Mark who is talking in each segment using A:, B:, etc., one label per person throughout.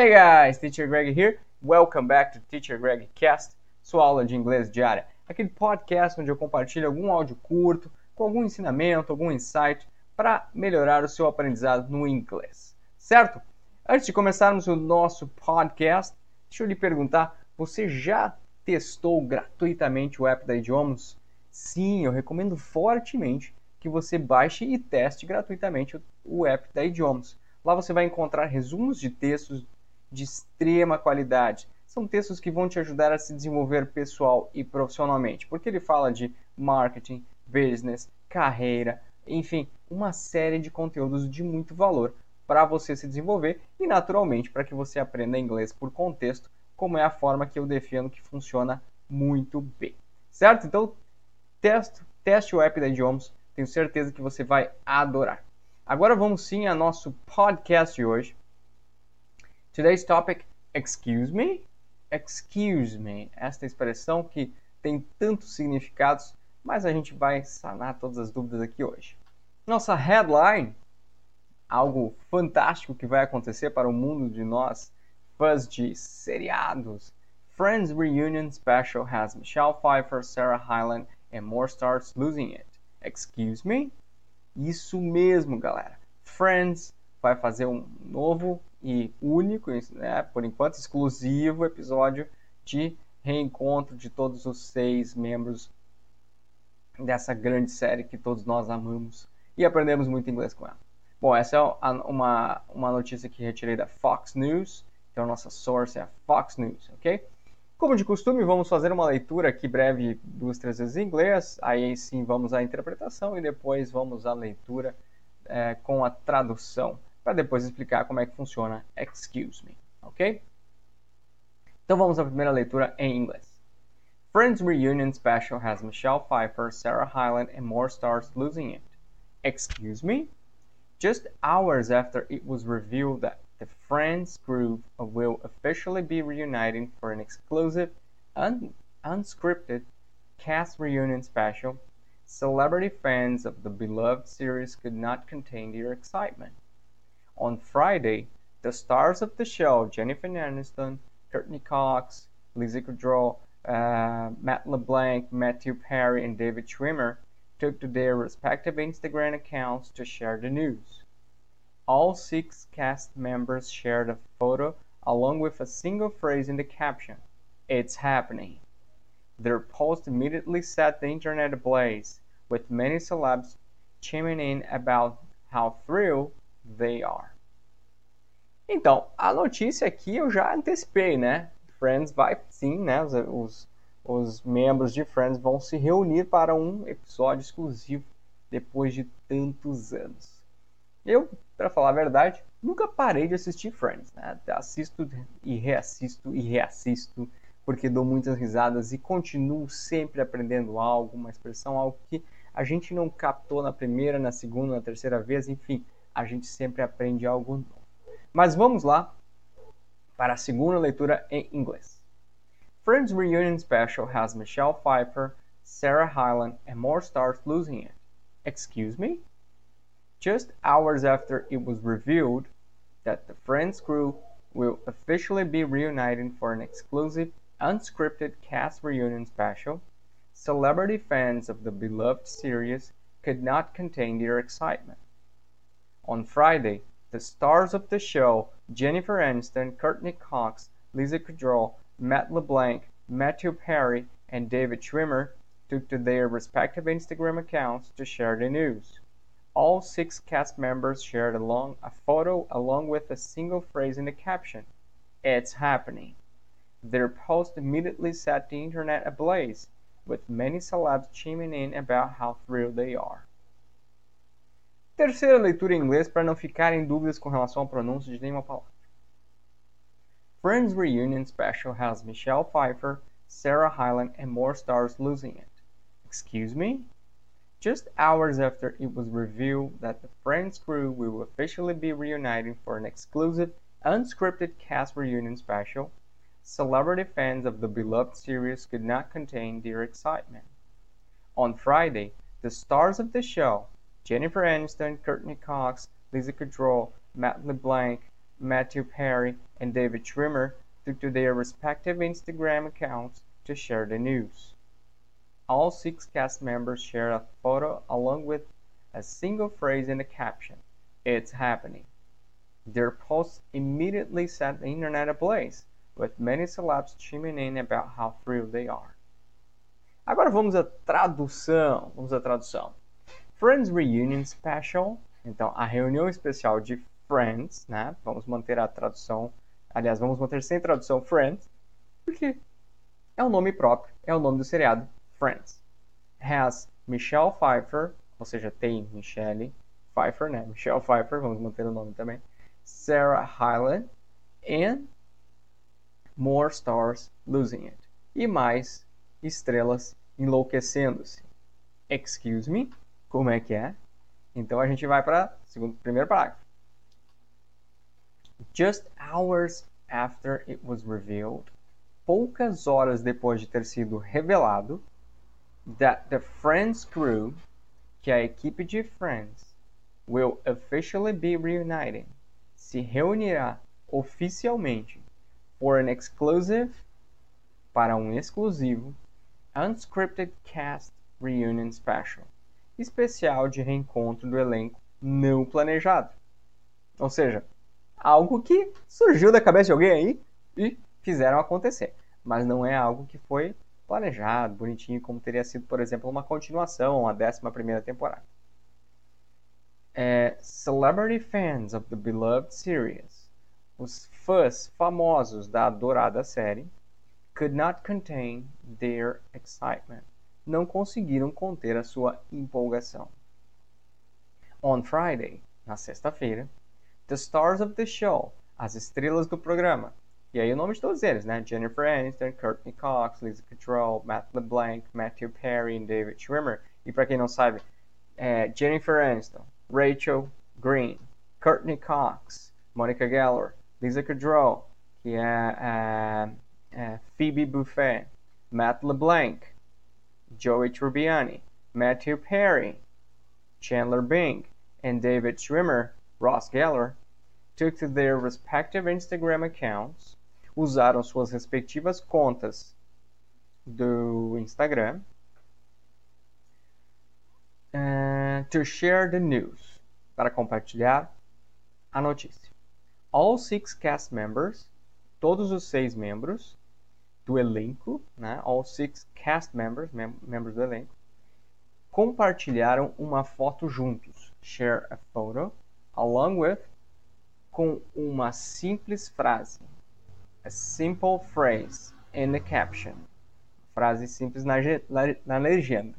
A: Hey guys, Teacher Greg here. Welcome back to Teacher Greg Cast, sua aula de inglês diária. Aquele podcast onde eu compartilho algum áudio curto, com algum ensinamento, algum insight para melhorar o seu aprendizado no inglês. Certo? Antes de começarmos o nosso podcast, deixa eu lhe perguntar: você já testou gratuitamente o app da Idiomas? Sim, eu recomendo fortemente que você baixe e teste gratuitamente o app da Idiomas. Lá você vai encontrar resumos de textos de extrema qualidade. São textos que vão te ajudar a se desenvolver pessoal e profissionalmente, porque ele fala de marketing, business, carreira, enfim, uma série de conteúdos de muito valor para você se desenvolver e, naturalmente, para que você aprenda inglês por contexto, como é a forma que eu defendo que funciona muito bem. Certo? Então, teste, teste o app da Idiomas, tenho certeza que você vai adorar. Agora vamos sim ao nosso podcast de hoje. Today's topic, excuse me? Excuse me. Esta expressão que tem tantos significados, mas a gente vai sanar todas as dúvidas aqui hoje. Nossa headline, algo fantástico que vai acontecer para o mundo de nós, fãs de seriados. Friends Reunion Special has Michelle Pfeiffer, Sarah Hyland and more stars losing it. Excuse me? Isso mesmo, galera. Friends vai fazer um novo e único, né, por enquanto exclusivo episódio de reencontro de todos os seis membros dessa grande série que todos nós amamos e aprendemos muito inglês com ela. Bom, essa é uma, uma notícia que retirei da Fox News, então nossa source é a Fox News, ok? Como de costume, vamos fazer uma leitura aqui breve duas, três vezes em inglês, aí sim vamos à interpretação e depois vamos à leitura é, com a tradução para depois explicar como é que funciona excuse me, ok? Então vamos à primeira leitura em inglês. Friends Reunion Special has Michelle Pfeiffer, Sarah Hyland, and more stars losing it. Excuse me? Just hours after it was revealed that the Friends group will officially be reuniting for an exclusive, un unscripted cast reunion special, celebrity fans of the beloved series could not contain their excitement. On Friday, the stars of the show, Jennifer Aniston, Courtney Cox, Lizzie Kudrow, uh, Matt LeBlanc, Matthew Perry, and David Schwimmer, took to their respective Instagram accounts to share the news. All six cast members shared a photo along with a single phrase in the caption, It's happening. Their post immediately set the internet ablaze, with many celebs chiming in about how thrilled they are. Então, a notícia aqui eu já antecipei, né? Friends vai sim, né? Os, os, os, membros de Friends vão se reunir para um episódio exclusivo depois de tantos anos. Eu, para falar a verdade, nunca parei de assistir Friends, né? Assisto e reassisto e reassisto porque dou muitas risadas e continuo sempre aprendendo algo, uma expressão, algo que a gente não captou na primeira, na segunda, na terceira vez, enfim, a gente sempre aprende algo novo. Mas vamos lá para a segunda leitura em inglês. Friends Reunion Special has Michelle Pfeiffer, Sarah Hyland, and more stars losing it. Excuse me? Just hours after it was revealed that the Friends crew will officially be reuniting for an exclusive, unscripted cast reunion special, celebrity fans of the beloved series could not contain their excitement. On Friday, the stars of the show, Jennifer Aniston, Courtney Cox, Lisa Kudrow, Matt LeBlanc, Matthew Perry, and David Schwimmer, took to their respective Instagram accounts to share the news. All six cast members shared along a photo along with a single phrase in the caption, It's happening. Their post immediately set the internet ablaze, with many celebs chiming in about how thrilled they are. Terceira leitura em inglês para não ficarem dúvidas com relação à pronúncia de nenhuma palavra. Friends Reunion Special has Michelle Pfeiffer, Sarah Hyland, and more stars losing it. Excuse me? Just hours after it was revealed that the Friends crew will officially be reuniting for an exclusive, unscripted cast reunion special, celebrity fans of the beloved series could not contain their excitement. On Friday, the stars of the show, Jennifer Aniston, Courtney Cox, Lisa Kudrow, Matt LeBlanc, Matthew Perry, and David Schwimmer took to their respective Instagram accounts to share the news. All six cast members shared a photo along with a single phrase in the caption It's happening. Their posts immediately set the internet ablaze, with many celebs chiming in about how thrilled they are. Agora vamos à tradução. Vamos à tradução. Friends Reunion Special. Então, a reunião especial de Friends, né? Vamos manter a tradução. Aliás, vamos manter sem tradução Friends, porque é o nome próprio, é o nome do seriado Friends. Has Michelle Pfeiffer, ou seja, tem Michelle Pfeiffer, né? Michelle Pfeiffer, vamos manter o nome também. Sarah Hyland and more stars losing it. E mais estrelas enlouquecendo-se. Excuse me, como é que é? Então a gente vai para o primeiro parágrafo. Just hours after it was revealed, poucas horas depois de ter sido revelado, that the Friends crew, que a equipe de Friends, will officially be reuniting se reunirá oficialmente for an exclusive para um exclusivo Unscripted Cast Reunion Special, especial de reencontro do elenco não planejado. Ou seja, algo que surgiu da cabeça de alguém aí e fizeram acontecer, mas não é algo que foi planejado, bonitinho, como teria sido, por exemplo, uma continuação, uma décima primeira temporada. É, celebrity fans of the beloved series, os fãs famosos da adorada série, could not contain their excitement, não conseguiram conter a sua empolgação. On Friday, na sexta-feira, the stars of the show, as estrelas do programa, e aí o nome de todos eles, né? Jennifer Aniston, Courtney Cox, Lisa Kudrow, Matt LeBlanc, Matthew Perry e David Schwimmer. E para quem não sabe, é Jennifer Aniston, Rachel Green, Courtney Cox, Monica Geller, Lisa Kudrow, que é, é, é Phoebe Buffet, Matt LeBlanc, Joey Tribbiani, Matthew Perry, Chandler Bing, and David Schwimmer, Ross Geller, took to their respective Instagram accounts, usaram suas respectivas contas do Instagram uh, to share the news, para compartilhar a notícia. All six cast members, todos os seis membros do elenco, né? All six cast members, mem membros do elenco, compartilharam uma foto juntos. Share a photo along with com uma simples frase. A simple phrase in the caption. Frase simples na, na, na legenda.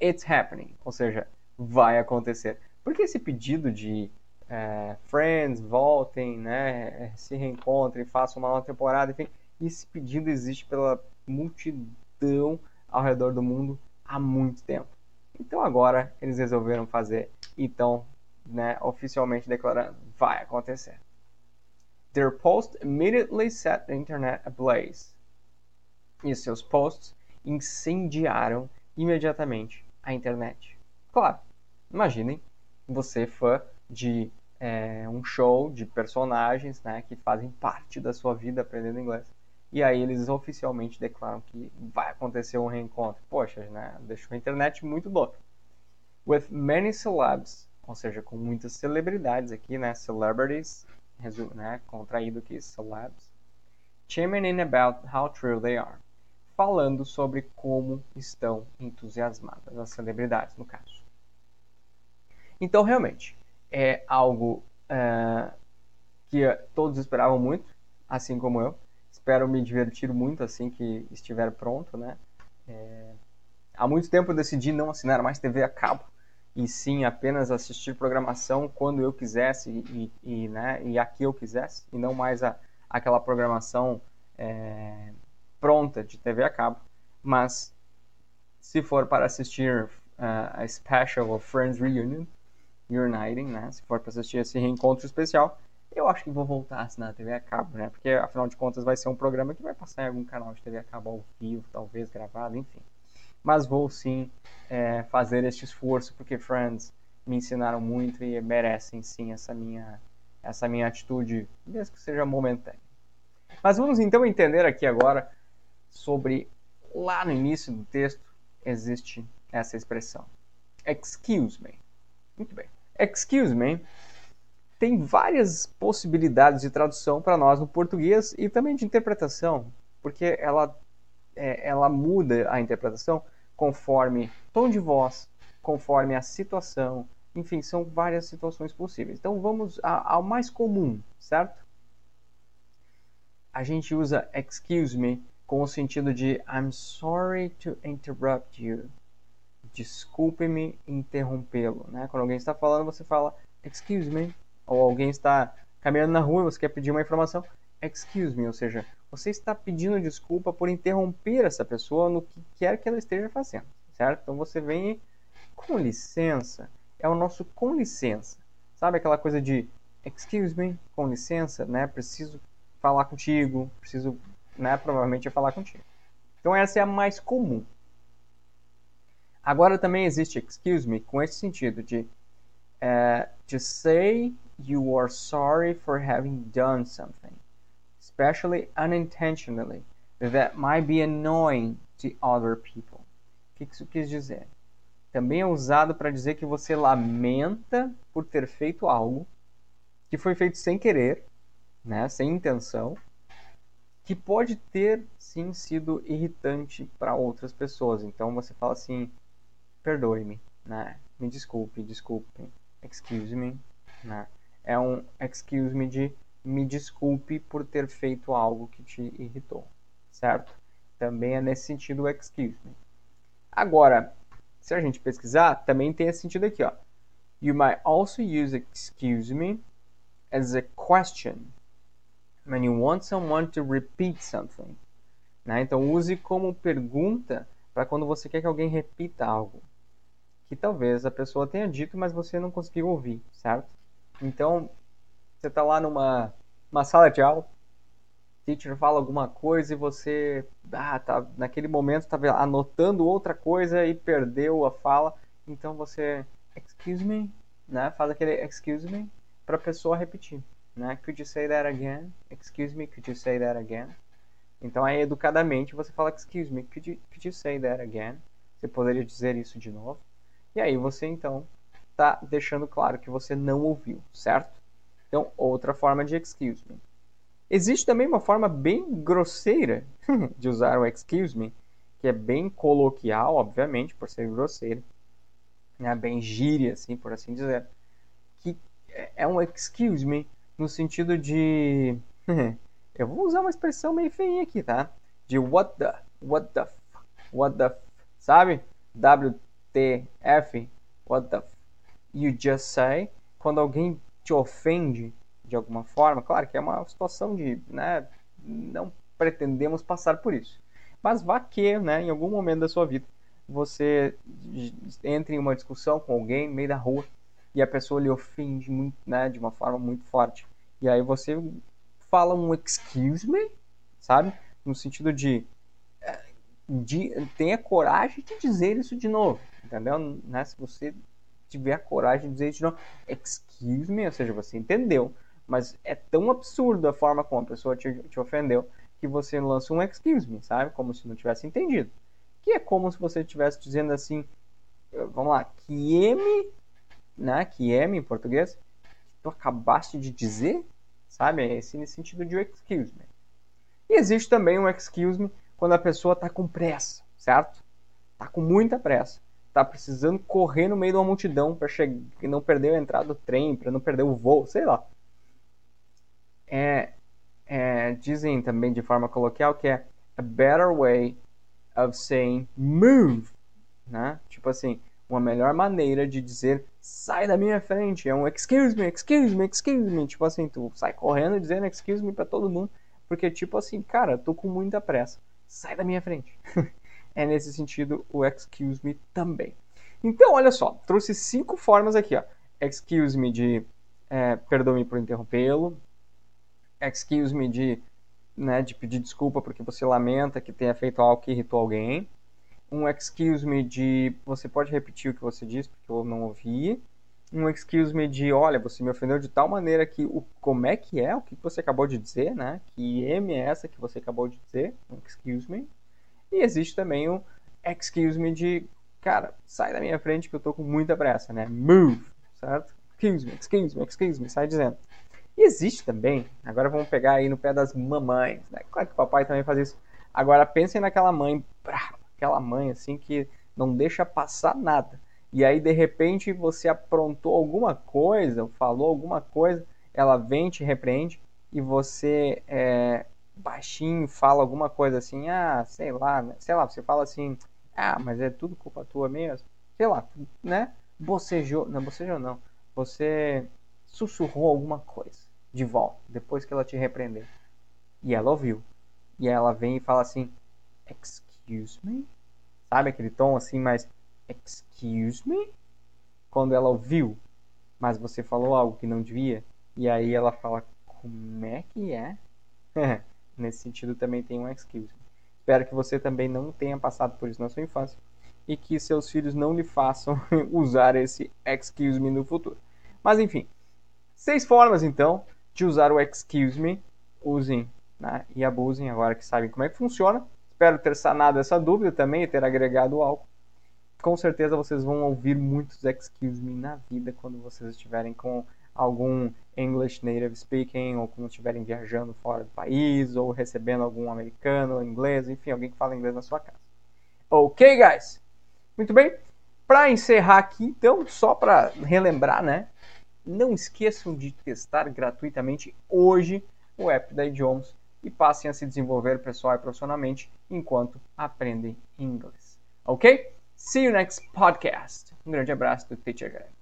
A: It's happening, ou seja, vai acontecer. Porque esse pedido de é, Friends, voltem, né, se reencontrem, façam uma nova temporada, enfim, esse pedido existe pela multidão ao redor do mundo há muito tempo. Então agora eles resolveram fazer e estão né, oficialmente declarando, vai acontecer. Their post immediately set the internet ablaze. E seus posts incendiaram imediatamente a internet. Claro, imaginem você fã de é, um show de personagens né, que fazem parte da sua vida aprendendo inglês. E aí eles oficialmente declaram que vai acontecer um reencontro. Poxa, né, deixou a internet muito louca. With many celebs, ou seja, com muitas celebridades aqui, né, celebrities, né, contraído aqui, celebs, chiming in about how true they are falando sobre como estão entusiasmadas as celebridades, no caso. Então, realmente, é algo uh, que todos esperavam muito, assim como eu. Espero me divertir muito assim que estiver pronto, né? É... Há muito tempo eu decidi não assinar mais TV a cabo e sim apenas assistir programação quando eu quisesse e, e, né, e aqui eu quisesse e não mais a, aquela programação é, pronta de TV a cabo, mas se for para assistir uh, a special of Friends Reunion, Uniting, né? Se for para assistir esse reencontro especial, eu acho que vou voltar a assinar a TV a cabo, né? Porque afinal de contas vai ser um programa que vai passar em algum canal de TV a cabo ao vivo, talvez gravado, enfim. Mas vou sim é, fazer este esforço porque Friends me ensinaram muito e merecem sim essa minha essa minha atitude, mesmo que seja momentânea. Mas vamos então entender aqui agora sobre lá no início do texto existe essa expressão. Excuse me. Muito bem. Excuse me tem várias possibilidades de tradução para nós no português e também de interpretação, porque ela, é, ela muda a interpretação conforme tom de voz, conforme a situação, enfim, são várias situações possíveis. Então vamos ao mais comum, certo? A gente usa excuse me com o sentido de I'm sorry to interrupt you. Desculpe-me interrompê-lo, né? Quando alguém está falando, você fala excuse me ou alguém está caminhando na rua e você quer pedir uma informação, excuse me, ou seja, você está pedindo desculpa por interromper essa pessoa no que quer que ela esteja fazendo, certo? Então você vem com licença, é o nosso com licença. Sabe aquela coisa de excuse me, com licença, né? Preciso falar contigo, preciso, né, provavelmente falar contigo. Então essa é a mais comum. Agora também existe excuse me com esse sentido de uh, to say you are sorry for having done something, especially unintentionally, that might be annoying to other people. O que isso quis dizer? Também é usado para dizer que você lamenta por ter feito algo que foi feito sem querer, né, sem intenção, que pode ter sim sido irritante para outras pessoas. Então você fala assim: perdoe-me, né? Me desculpe, desculpe, excuse me, né? É um excuse me de me desculpe por ter feito algo que te irritou, certo? Também é nesse sentido o excuse me. Agora, se a gente pesquisar, também tem esse sentido aqui, ó. You might also use excuse me as a question when you want someone to repeat something. Né? Então use como pergunta para quando você quer que alguém repita algo que talvez a pessoa tenha dito, mas você não conseguiu ouvir, certo? Então, você está lá numa uma sala de aula, o teacher fala alguma coisa e você, ah, tá, naquele momento estava anotando outra coisa e perdeu a fala. Então você, excuse me, né? Faz aquele excuse me para a pessoa repetir, né? Could you say that again? Excuse me, could you say that again? Então aí educadamente você fala excuse me, could you, could you say that again? Você poderia dizer isso de novo. E aí você então está deixando claro que você não ouviu, certo? Então, outra forma de excuse me. Existe também uma forma bem grosseira de usar o excuse me, que é bem coloquial, obviamente, por ser grosseiro, né? bem gíria, assim, por assim dizer, que é um excuse me no sentido de. Eu vou usar uma expressão meio feinha aqui, tá? De what the, what the, what the, sabe? WTF, what the you just say, quando alguém te ofende de alguma forma, claro que é uma situação de, né, não pretendemos passar por isso. Mas vá que, né, em algum momento da sua vida, você entre em uma discussão com alguém no meio da rua e a pessoa lhe ofende muito, né, de uma forma muito forte. E aí você fala um excuse me, sabe? No sentido de, de tenha coragem de dizer isso de novo, entendeu? Né? Se você tiver a coragem de dizer isso não, excuse me, ou seja, você entendeu, mas é tão absurdo a forma como a pessoa te, te ofendeu que você lança um excuse me, sabe? Como se não tivesse entendido. Que é como se você estivesse dizendo assim, vamos lá, que M, né? Que M em português, tu acabaste de dizer, sabe? É esse nesse sentido de excuse me. E existe também um excuse me quando a pessoa está com pressa, certo? Está com muita pressa tá precisando correr no meio de uma multidão para não perder a entrada do trem, para não perder o voo, sei lá. É, é, dizem também de forma coloquial que é a better way of saying move, né? Tipo assim, uma melhor maneira de dizer sai da minha frente, é um excuse me, excuse me, excuse me, tipo assim, tu sai correndo dizendo excuse me para todo mundo, porque tipo assim, cara, tô com muita pressa, sai da minha frente. é nesse sentido o excuse me também. Então, olha só, trouxe cinco formas aqui, ó. Excuse me de é, perdoe-me por interrompê-lo. Excuse me de, né, de pedir desculpa porque você lamenta que tenha feito algo que irritou alguém. Um excuse me de você pode repetir o que você disse porque eu não ouvi. um excuse me de, olha, você me ofendeu de tal maneira que o como é que é o que você acabou de dizer, né? Que M é essa que você acabou de dizer, um excuse me. E existe também o excuse me de, cara, sai da minha frente que eu tô com muita pressa, né? Move, certo? Excuse me, excuse me, excuse me, sai dizendo. E existe também, agora vamos pegar aí no pé das mamães, né? Claro que o papai também faz isso. Agora pensem naquela mãe, aquela mãe assim que não deixa passar nada e aí de repente você aprontou alguma coisa, falou alguma coisa, ela vem te repreende e você é, baixinho fala alguma coisa assim, ah, sei lá, né? sei lá, você fala assim, ah, mas é tudo culpa tua mesmo, sei lá, né? Bocejou, não, bocejou não, você sussurrou alguma coisa de volta, depois que ela te repreendeu. E ela ouviu. E ela vem e fala assim, excuse me? Sabe aquele tom assim, mais Excuse me? Quando ela ouviu, mas você falou algo que não devia, e aí ela fala: Como é que é? Nesse sentido também tem um excuse. Espero que você também não tenha passado por isso na sua infância e que seus filhos não lhe façam usar esse excuse me no futuro. Mas enfim, seis formas então de usar o excuse me. Usem né, e abusem agora que sabem como é que funciona. Espero ter sanado essa dúvida também e ter agregado algo com certeza vocês vão ouvir muitos excuse me na vida quando vocês estiverem com algum English native speaking ou quando estiverem viajando fora do país ou recebendo algum americano, inglês, enfim, alguém que fala inglês na sua casa. Ok, guys? Muito bem. Para encerrar aqui, então, só para relembrar, né? Não esqueçam de testar gratuitamente hoje o app da Idiomas e passem a se desenvolver pessoal e profissionalmente enquanto aprendem inglês. Ok? See you next podcast. Um grande abraço do Teacher Greg.